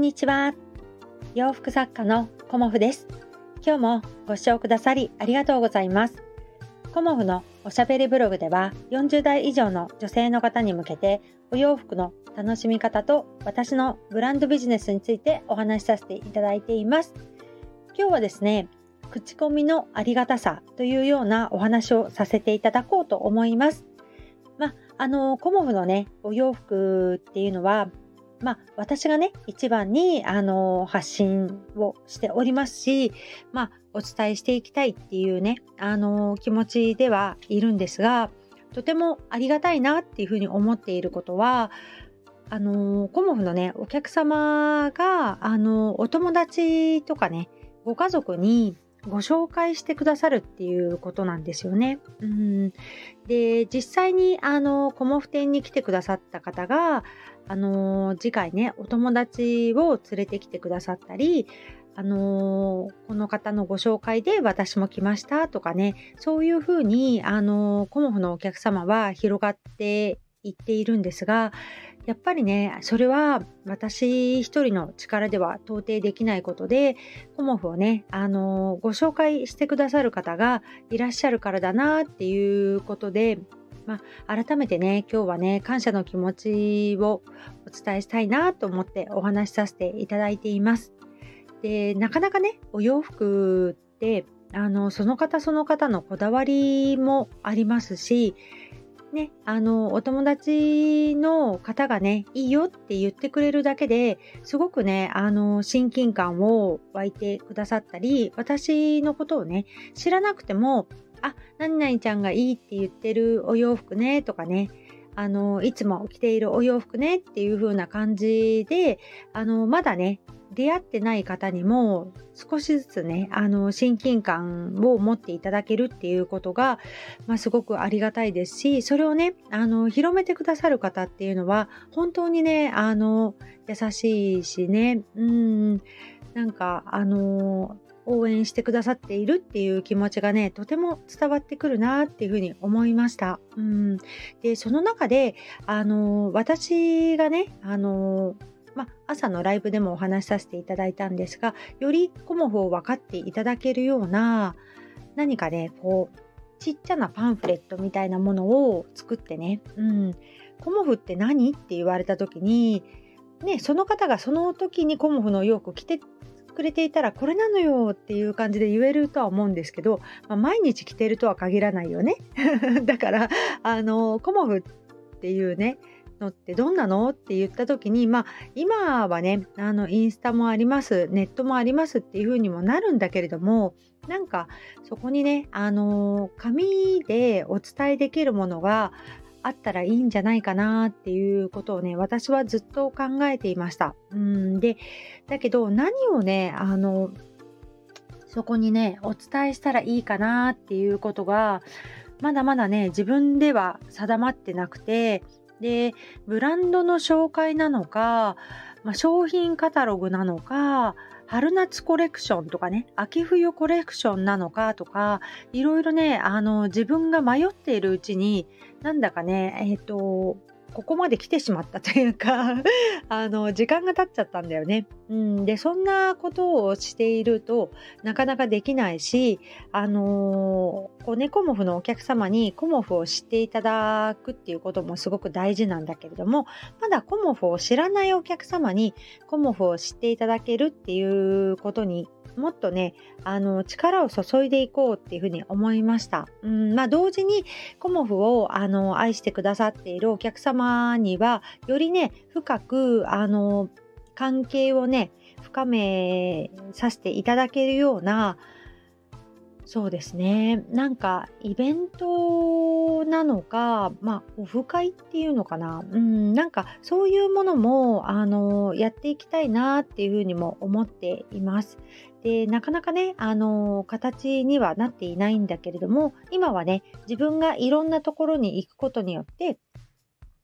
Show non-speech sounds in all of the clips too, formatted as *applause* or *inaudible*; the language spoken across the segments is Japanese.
んにちは。洋服作家のコモフです。今日もご視聴くださりありがとうございます。コモフのおしゃべりブログでは40代以上の女性の方に向けてお洋服の楽しみ方と私のブランドビジネスについてお話しさせていただいています。今日はですね、口コミのありがたさというようなお話をさせていただこうと思います。まあ、あの、コモフのね、お洋服っていうのは、まあ、私がね、一番に、あの、発信をしておりますし、まあ、お伝えしていきたいっていうね、あの、気持ちではいるんですが、とてもありがたいなっていうふうに思っていることは、あの、コモフのね、お客様が、あの、お友達とかね、ご家族にご紹介してくださるっていうことなんですよね。うん、で実際にあのコモフ店に来てくださった方があの次回ねお友達を連れてきてくださったりあのこの方のご紹介で私も来ましたとかねそういうふうにあのコモフのお客様は広がっていっているんですがやっぱりね、それは私一人の力では到底できないことで、コモフをね、あのご紹介してくださる方がいらっしゃるからだなっていうことで、まあ、改めてね、今日はね、感謝の気持ちをお伝えしたいなと思ってお話しさせていただいています。で、なかなかね、お洋服って、あの、その方その方のこだわりもありますし、ね、あの、お友達の方がね、いいよって言ってくれるだけですごくね、あの、親近感を湧いてくださったり、私のことをね、知らなくても、あ、何々ちゃんがいいって言ってるお洋服ね、とかね、あの、いつも着ているお洋服ねっていう風な感じで、あの、まだね、出会ってない方にも少しずつね、あの、親近感を持っていただけるっていうことが、まあ、すごくありがたいですし、それをね、あの、広めてくださる方っていうのは、本当にね、あの、優しいしね、うん、なんか、あの、応援してくださっているっていう気持ちがね、とても伝わってくるなっていうふうに思いました。うん、で、その中で、あの、私がね、あの、ま朝のライブでもお話しさせていただいたんですが、よりコモフを分かっていただけるような、何かね、こう、ちっちゃなパンフレットみたいなものを作ってね、うん、コモフって何って言われた時に、ね、その方がその時にコモフの洋服着てくれていたらこれなのよっていう感じで言えるとは思うんですけど、まあ、毎日着てるとは限らないよね。*laughs* だからあのコモフっていうねのってどんなの？って言った時にまあ今はねあのインスタもありますネットもありますっていう風にもなるんだけれどもなんかそこにねあの紙でお伝えできるものがあったらいいんじゃないかなっていうことをね、私はずっと考えていました。うんで、だけど何をね、あの、そこにね、お伝えしたらいいかなっていうことが、まだまだね、自分では定まってなくて、で、ブランドの紹介なのか、まあ、商品カタログなのか、春夏コレクションとかね、秋冬コレクションなのかとか、いろいろね、あの、自分が迷っているうちに、なんだかね、えっ、ー、と、ここまで来てしまったというか *laughs* あの、時間が経っちゃったんだよね。うん、で、そんなことをしているとなかなかできないし、あのー、こうね、コモフのお客様にコモフを知っていただくっていうこともすごく大事なんだけれども、まだコモフを知らないお客様にコモフを知っていただけるっていうことにもっとね、あの、力を注いでいこうっていうふうに思いました。うん、まあ、同時にコモフを、あの、愛してくださっているお客様には、よりね、深く、あの、関係をね、深めさせていただけるような、そうですね。なんか、イベントなのか、まあ、オフ会っていうのかな。うん、なんか、そういうものも、あの、やっていきたいなっていうふうにも思っています。で、なかなかね、あの、形にはなっていないんだけれども、今はね、自分がいろんなところに行くことによって、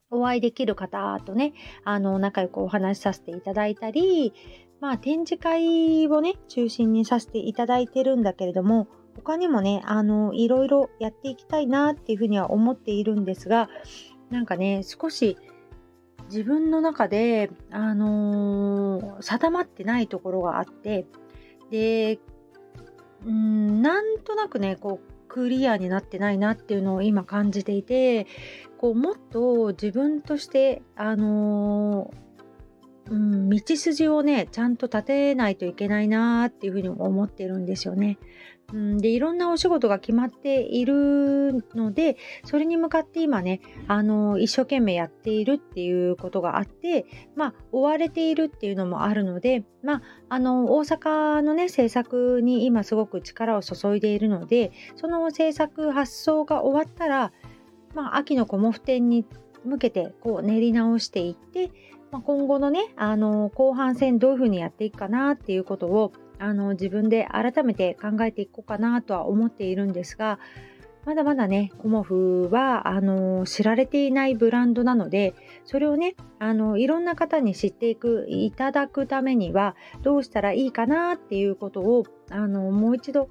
お会いできる方とね、あの、仲良くお話しさせていただいたり、まあ、展示会をね、中心にさせていただいてるんだけれども、他にもね、あの、いろいろやっていきたいなっていうふうには思っているんですが、なんかね、少し自分の中で、あのー、定まってないところがあってでうんなんとなくねこうクリアになってないなっていうのを今感じていてこうもっと自分としてあのー、うん、道筋をねちゃんと立てないといけないなっていうふうに思ってるんですよね。うん、でいろんなお仕事が決まっているのでそれに向かって今ねあの一生懸命やっているっていうことがあってまあ追われているっていうのもあるのでまああの大阪のね制作に今すごく力を注いでいるのでその制作発送が終わったらまあ秋のコモフ展に向けてこう練り直していって、まあ、今後のねあの後半戦どういうふうにやっていくかなっていうことをあの自分で改めて考えていこうかなとは思っているんですがまだまだねコモフはあの知られていないブランドなのでそれをねあのいろんな方に知っていくいただくためにはどうしたらいいかなっていうことをあのもう一度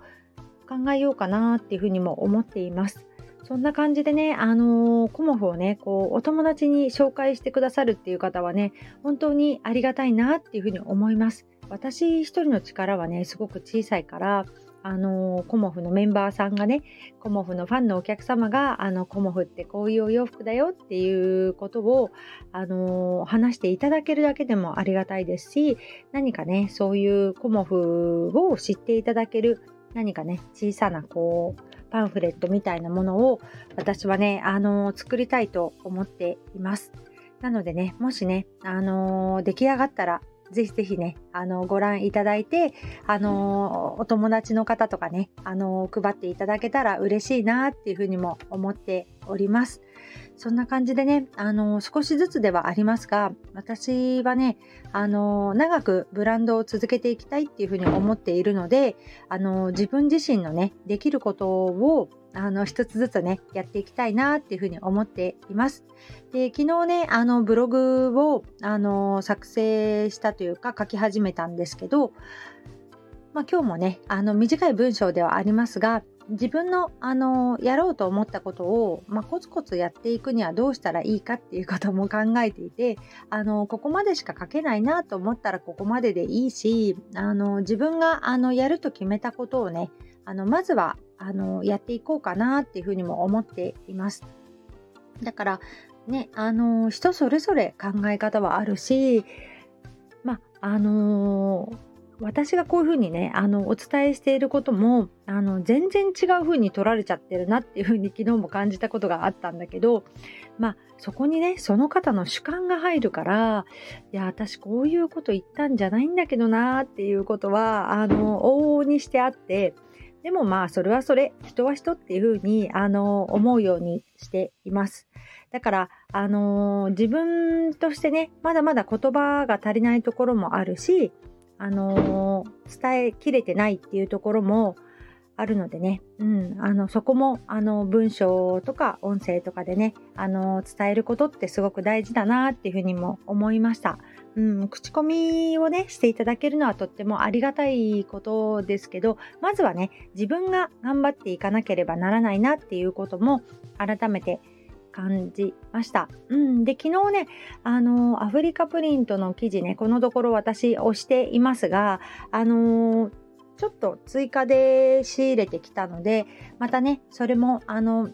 考えようかなっていうふうにも思っています。そんな感じでね、あのー、コモフをね、こう、お友達に紹介してくださるっていう方はね、本当にありがたいなっていうふうに思います。私一人の力はねすごく小さいからあのコモフのメンバーさんがねコモフのファンのお客様があのコモフってこういうお洋服だよっていうことをあの話していただけるだけでもありがたいですし何かねそういうコモフを知っていただける何かね小さなこうパンフレットみたいなものを私はねあの作りたいと思っています。なのでねもしねあの出来上がったらぜひぜひね、あの、ご覧いただいて、あの、お友達の方とかね、あの、配っていただけたら嬉しいなっていうふうにも思っております。そんな感じでね、あの、少しずつではありますが、私はね、あの、長くブランドを続けていきたいっていうふうに思っているので、あの、自分自身のね、できることをあの一つずつねやっていきたいなっていうふうに思っています。で昨日ねあのブログをあの作成したというか書き始めたんですけど、まあ、今日もねあの短い文章ではありますが自分のあのやろうと思ったことを、まあ、コツコツやっていくにはどうしたらいいかっていうことも考えていてあのここまでしか書けないなと思ったらここまででいいしあの自分があのやると決めたことをねあのまずはあのやっていこうかなっていうふうにも思っています。だからねあの人それぞれ考え方はあるしまああの私がこういうふうにねあのお伝えしていることもあの全然違うふうに取られちゃってるなっていうふうに *laughs* 昨日も感じたことがあったんだけどまあそこにねその方の主観が入るからいや私こういうこと言ったんじゃないんだけどなっていうことはあの往々にしてあってでもまあそれはそれ人は人っていうふうにあの思うようにしています。だからあの自分としてねまだまだ言葉が足りないところもあるしあの伝えきれてないっていうところもあるのでね、うん、あのそこもあの文章とか音声とかでねあの伝えることってすごく大事だなっていうふうにも思いました。うん、口コミをねしていただけるのはとってもありがたいことですけどまずはね自分が頑張っていかなければならないなっていうことも改めて感じました。うん、で昨日ねあのアフリカプリントの記事ねこのところ私押していますがあのちょっと追加で仕入れてきたのでまたねそれもあの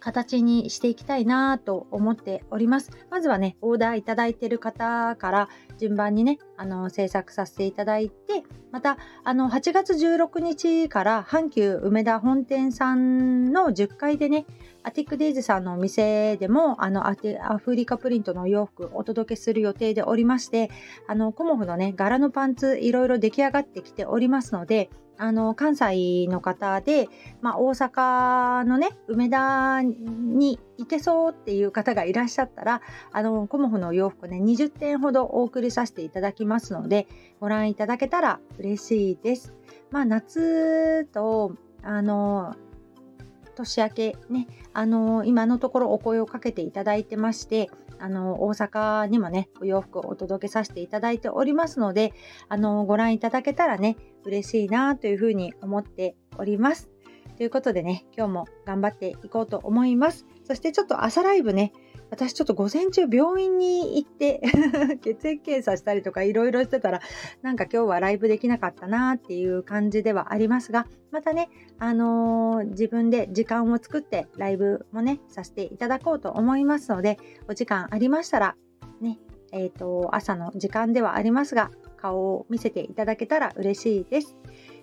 形にしていきたいなと思っております。まずはね、オーダーいただいている方から順番にね、あの、制作させていただいて、また、あの、8月16日から阪急梅田本店さんの10階でね、アティックデイズさんのお店でも、あの、アフリカプリントのお洋服お届けする予定でおりまして、あの、コモフのね、柄のパンツいろいろ出来上がってきておりますので、あの関西の方で、まあ、大阪のね梅田に行けそうっていう方がいらっしゃったらあのコモフのお洋服ね20点ほどお送りさせていただきますのでご覧いただけたら嬉しいです。まあ、夏とあの年明けね、あの今のところお声をかけていただいてまして、あの大阪にもね、お洋服をお届けさせていただいておりますので、あのご覧いただけたらね、嬉しいなというふうに思っております。ということでね、今日も頑張っていこうと思います。そしてちょっと朝ライブね、私ちょっと午前中病院に行って *laughs* 血液検査したりとかいろいろしてたらなんか今日はライブできなかったなっていう感じではありますがまたね、あのー、自分で時間を作ってライブもねさせていただこうと思いますのでお時間ありましたらねえっ、ー、と朝の時間ではありますが顔を見せていただけたら嬉しいです。